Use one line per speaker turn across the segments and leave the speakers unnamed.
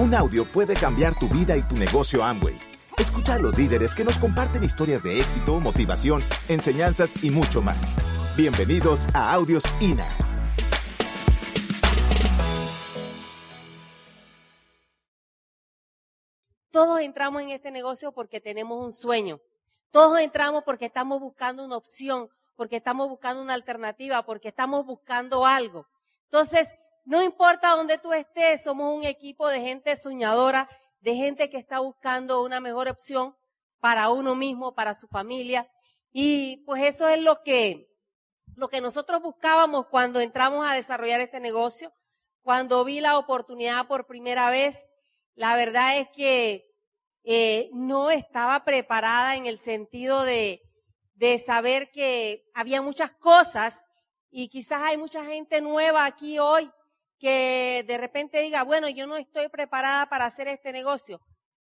Un audio puede cambiar tu vida y tu negocio Amway. Escucha a los líderes que nos comparten historias de éxito, motivación, enseñanzas y mucho más. Bienvenidos a Audios INA.
Todos entramos en este negocio porque tenemos un sueño. Todos entramos porque estamos buscando una opción, porque estamos buscando una alternativa, porque estamos buscando algo. Entonces, no importa dónde tú estés, somos un equipo de gente soñadora, de gente que está buscando una mejor opción para uno mismo, para su familia. Y pues eso es lo que, lo que nosotros buscábamos cuando entramos a desarrollar este negocio. Cuando vi la oportunidad por primera vez, la verdad es que eh, no estaba preparada en el sentido de, de saber que había muchas cosas y quizás hay mucha gente nueva aquí hoy que de repente diga, bueno, yo no estoy preparada para hacer este negocio.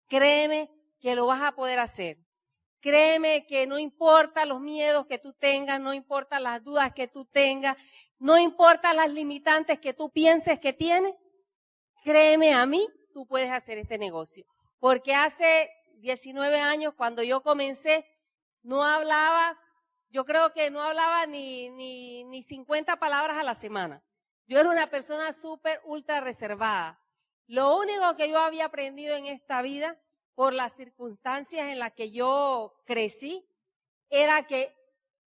Créeme que lo vas a poder hacer. Créeme que no importa los miedos que tú tengas, no importa las dudas que tú tengas, no importa las limitantes que tú pienses que tienes. Créeme a mí, tú puedes hacer este negocio. Porque hace 19 años, cuando yo comencé, no hablaba, yo creo que no hablaba ni, ni, ni 50 palabras a la semana. Yo era una persona súper, ultra reservada. Lo único que yo había aprendido en esta vida, por las circunstancias en las que yo crecí, era que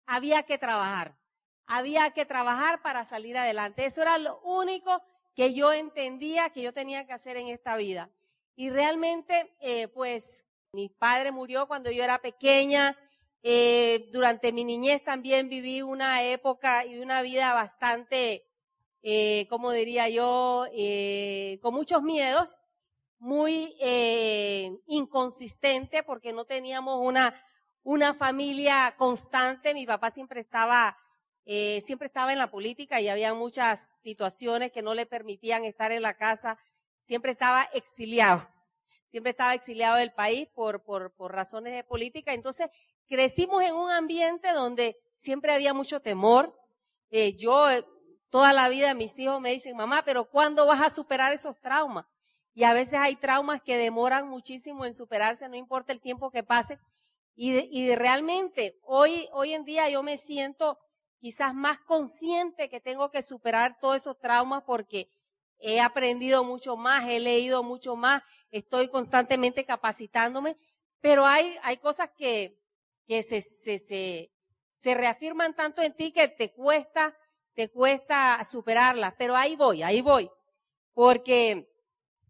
había que trabajar. Había que trabajar para salir adelante. Eso era lo único que yo entendía que yo tenía que hacer en esta vida. Y realmente, eh, pues, mi padre murió cuando yo era pequeña. Eh, durante mi niñez también viví una época y una vida bastante eh, como diría yo, eh, con muchos miedos, muy eh, inconsistente porque no teníamos una, una familia constante. Mi papá siempre estaba, eh, siempre estaba en la política y había muchas situaciones que no le permitían estar en la casa. Siempre estaba exiliado. Siempre estaba exiliado del país por, por, por razones de política. Entonces, crecimos en un ambiente donde siempre había mucho temor. Eh, yo Toda la vida mis hijos me dicen, mamá, pero ¿cuándo vas a superar esos traumas? Y a veces hay traumas que demoran muchísimo en superarse, no importa el tiempo que pase. Y, y realmente hoy, hoy en día yo me siento quizás más consciente que tengo que superar todos esos traumas porque he aprendido mucho más, he leído mucho más, estoy constantemente capacitándome, pero hay, hay cosas que, que se, se, se, se reafirman tanto en ti que te cuesta te cuesta superarlas, pero ahí voy, ahí voy. Porque,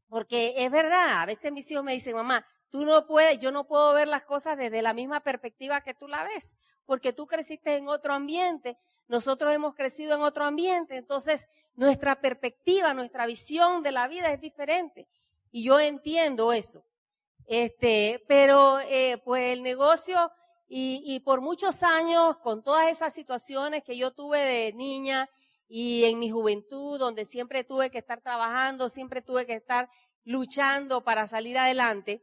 porque es verdad, a veces mis hijos me dicen, mamá, tú no puedes, yo no puedo ver las cosas desde la misma perspectiva que tú la ves, porque tú creciste en otro ambiente, nosotros hemos crecido en otro ambiente, entonces nuestra perspectiva, nuestra visión de la vida es diferente. Y yo entiendo eso. Este, pero eh, pues el negocio y, y por muchos años, con todas esas situaciones que yo tuve de niña y en mi juventud, donde siempre tuve que estar trabajando, siempre tuve que estar luchando para salir adelante,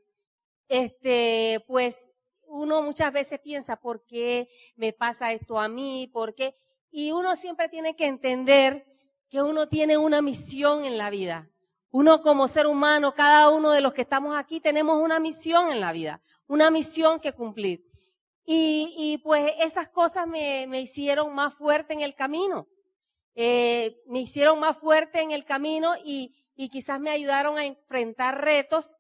este, pues uno muchas veces piensa, ¿por qué me pasa esto a mí? ¿Por qué? Y uno siempre tiene que entender que uno tiene una misión en la vida. Uno como ser humano, cada uno de los que estamos aquí tenemos una misión en la vida, una misión que cumplir. Y, y pues esas cosas me, me, hicieron más fuerte en el camino. Eh, me hicieron más fuerte en el camino y, y quizás me ayudaron a enfrentar retos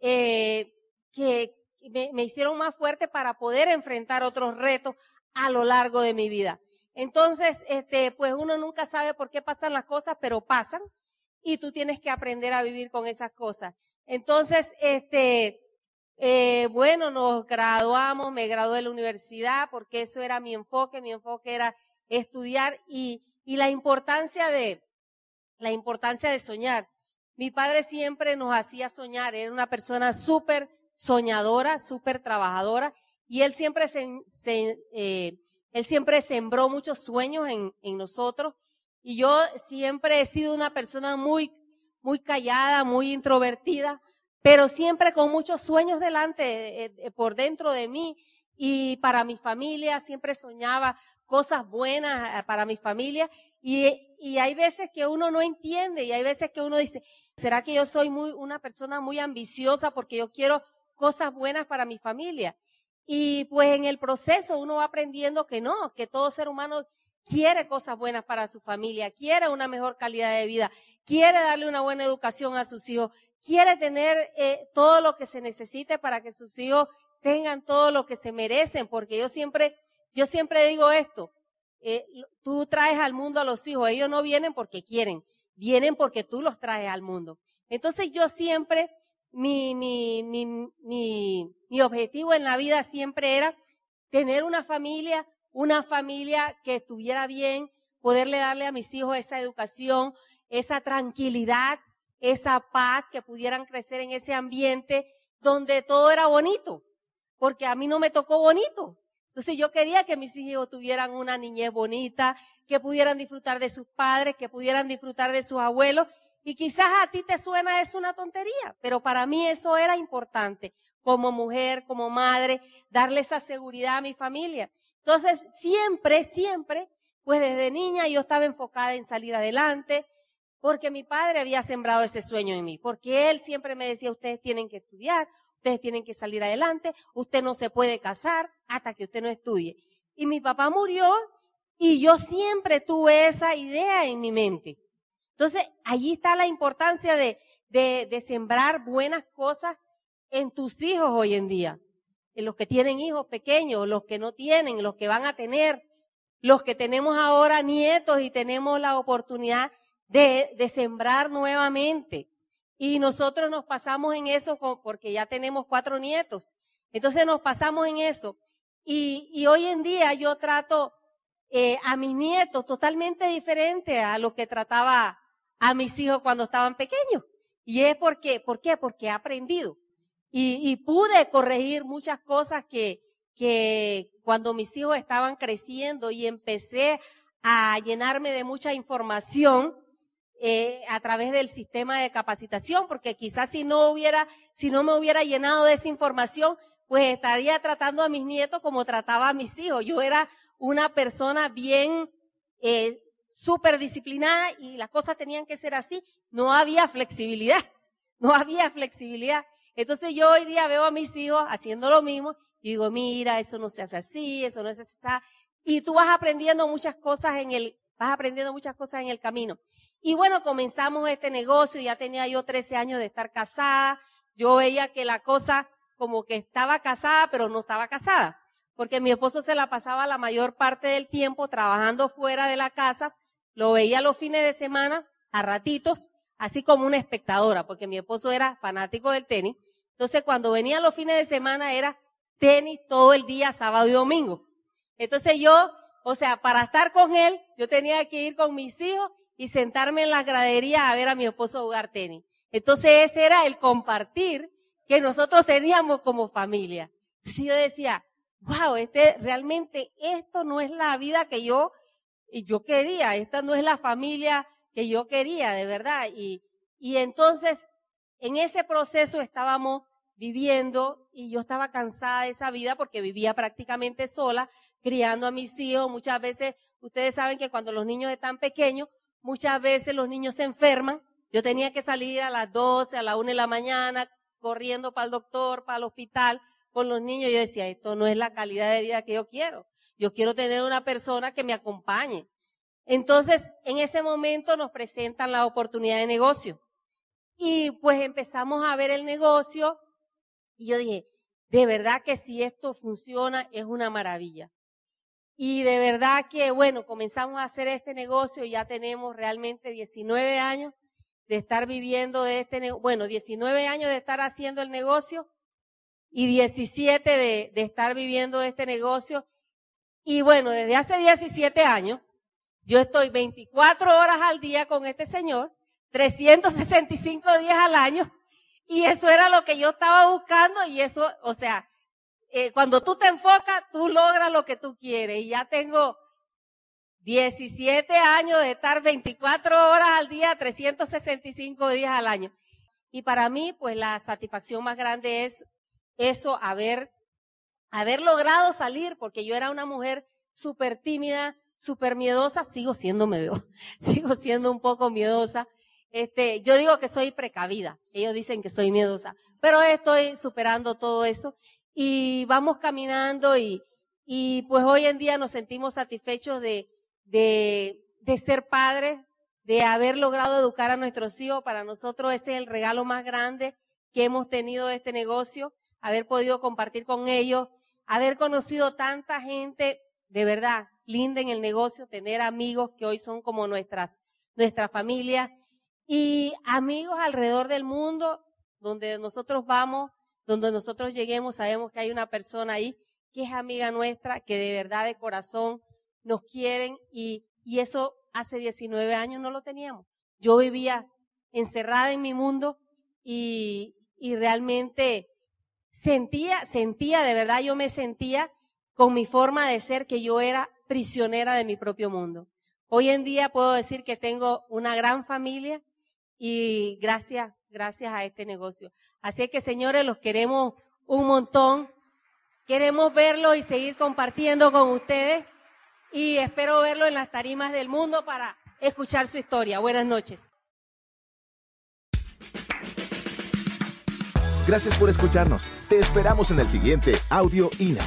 eh, que me, me hicieron más fuerte para poder enfrentar otros retos a lo largo de mi vida. Entonces, este, pues uno nunca sabe por qué pasan las cosas, pero pasan y tú tienes que aprender a vivir con esas cosas. Entonces, este, eh, bueno, nos graduamos, me gradué de la universidad porque eso era mi enfoque, mi enfoque era estudiar y, y la importancia de, la importancia de soñar. Mi padre siempre nos hacía soñar, era una persona súper soñadora, súper trabajadora y él siempre se, se eh, él siempre sembró muchos sueños en, en nosotros y yo siempre he sido una persona muy, muy callada, muy introvertida, pero siempre con muchos sueños delante, eh, eh, por dentro de mí y para mi familia, siempre soñaba cosas buenas eh, para mi familia Y, y hay veces que uno no entiende y hay veces que uno dice, ¿será que yo soy muy, una persona muy ambiciosa porque yo quiero cosas buenas para mi familia? Y pues en el proceso uno va aprendiendo que no, que todo ser humano quiere cosas buenas para su familia, quiere una mejor calidad de vida, quiere darle una buena educación a sus hijos, quiere tener eh, todo lo que se necesite para que sus hijos tengan todo lo que se merecen, porque yo siempre, yo siempre digo esto, eh, tú traes al mundo a los hijos, ellos no vienen porque quieren, vienen porque tú los traes al mundo. Entonces yo siempre, mi, mi, mi, mi, mi objetivo en la vida siempre era tener una familia, una familia que estuviera bien, poderle darle a mis hijos esa educación, esa tranquilidad, esa paz, que pudieran crecer en ese ambiente donde todo era bonito, porque a mí no me tocó bonito. Entonces yo quería que mis hijos tuvieran una niñez bonita, que pudieran disfrutar de sus padres, que pudieran disfrutar de sus abuelos. Y quizás a ti te suena es una tontería, pero para mí eso era importante como mujer, como madre, darle esa seguridad a mi familia. Entonces siempre, siempre, pues desde niña yo estaba enfocada en salir adelante, porque mi padre había sembrado ese sueño en mí, porque él siempre me decía, ustedes tienen que estudiar, ustedes tienen que salir adelante, usted no se puede casar hasta que usted no estudie. Y mi papá murió y yo siempre tuve esa idea en mi mente. Entonces, allí está la importancia de, de, de sembrar buenas cosas en tus hijos hoy en día. En los que tienen hijos pequeños, los que no tienen, los que van a tener, los que tenemos ahora nietos y tenemos la oportunidad de, de sembrar nuevamente. Y nosotros nos pasamos en eso porque ya tenemos cuatro nietos. Entonces nos pasamos en eso. Y, y hoy en día yo trato eh, a mis nietos totalmente diferente a lo que trataba a mis hijos cuando estaban pequeños. Y es porque, ¿por qué? Porque he aprendido. Y, y pude corregir muchas cosas que, que cuando mis hijos estaban creciendo y empecé a llenarme de mucha información, eh, a través del sistema de capacitación, porque quizás si no hubiera, si no me hubiera llenado de esa información, pues estaría tratando a mis nietos como trataba a mis hijos. Yo era una persona bien eh, súper disciplinada y las cosas tenían que ser así. No había flexibilidad, no había flexibilidad. Entonces yo hoy día veo a mis hijos haciendo lo mismo y digo, mira, eso no se hace así, eso no se hace así. Y tú vas aprendiendo muchas cosas en el, vas aprendiendo muchas cosas en el camino. Y bueno, comenzamos este negocio, ya tenía yo 13 años de estar casada, yo veía que la cosa como que estaba casada, pero no estaba casada, porque mi esposo se la pasaba la mayor parte del tiempo trabajando fuera de la casa, lo veía los fines de semana, a ratitos, así como una espectadora, porque mi esposo era fanático del tenis. Entonces, cuando venía los fines de semana era tenis todo el día, sábado y domingo. Entonces yo, o sea, para estar con él, yo tenía que ir con mis hijos y sentarme en la gradería a ver a mi esposo jugar tenis. Entonces ese era el compartir que nosotros teníamos como familia. Entonces yo decía, wow, este, realmente esto no es la vida que yo, y yo quería, esta no es la familia que yo quería, de verdad. Y, y entonces, en ese proceso estábamos viviendo y yo estaba cansada de esa vida porque vivía prácticamente sola, criando a mis hijos. Muchas veces, ustedes saben que cuando los niños están pequeños, Muchas veces los niños se enferman. Yo tenía que salir a las 12, a la 1 de la mañana, corriendo para el doctor, para el hospital, con los niños. Yo decía, esto no es la calidad de vida que yo quiero. Yo quiero tener una persona que me acompañe. Entonces, en ese momento nos presentan la oportunidad de negocio. Y pues empezamos a ver el negocio y yo dije, de verdad que si esto funciona es una maravilla. Y de verdad que, bueno, comenzamos a hacer este negocio y ya tenemos realmente 19 años de estar viviendo de este negocio, bueno, 19 años de estar haciendo el negocio y 17 de, de estar viviendo de este negocio. Y bueno, desde hace 17 años, yo estoy 24 horas al día con este señor, 365 días al año, y eso era lo que yo estaba buscando y eso, o sea, eh, cuando tú te enfocas, tú logras lo que tú quieres. Y ya tengo 17 años de estar 24 horas al día, 365 días al año. Y para mí, pues la satisfacción más grande es eso, haber, haber logrado salir, porque yo era una mujer súper tímida, súper miedosa, sigo siendo medio, sigo siendo un poco miedosa. Este, yo digo que soy precavida, ellos dicen que soy miedosa, pero estoy superando todo eso y vamos caminando y, y pues hoy en día nos sentimos satisfechos de, de, de ser padres, de haber logrado educar a nuestros hijos. Para nosotros ese es el regalo más grande que hemos tenido de este negocio, haber podido compartir con ellos, haber conocido tanta gente de verdad linda en el negocio, tener amigos que hoy son como nuestras, nuestra familia y amigos alrededor del mundo, donde nosotros vamos, donde nosotros lleguemos, sabemos que hay una persona ahí que es amiga nuestra, que de verdad de corazón nos quieren y, y eso hace 19 años no lo teníamos. Yo vivía encerrada en mi mundo y, y realmente sentía, sentía, de verdad yo me sentía con mi forma de ser que yo era prisionera de mi propio mundo. Hoy en día puedo decir que tengo una gran familia y gracias, gracias a este negocio. Así que señores, los queremos un montón. Queremos verlo y seguir compartiendo con ustedes y espero verlo en las tarimas del mundo para escuchar su historia. Buenas noches.
Gracias por escucharnos. Te esperamos en el siguiente Audio INA.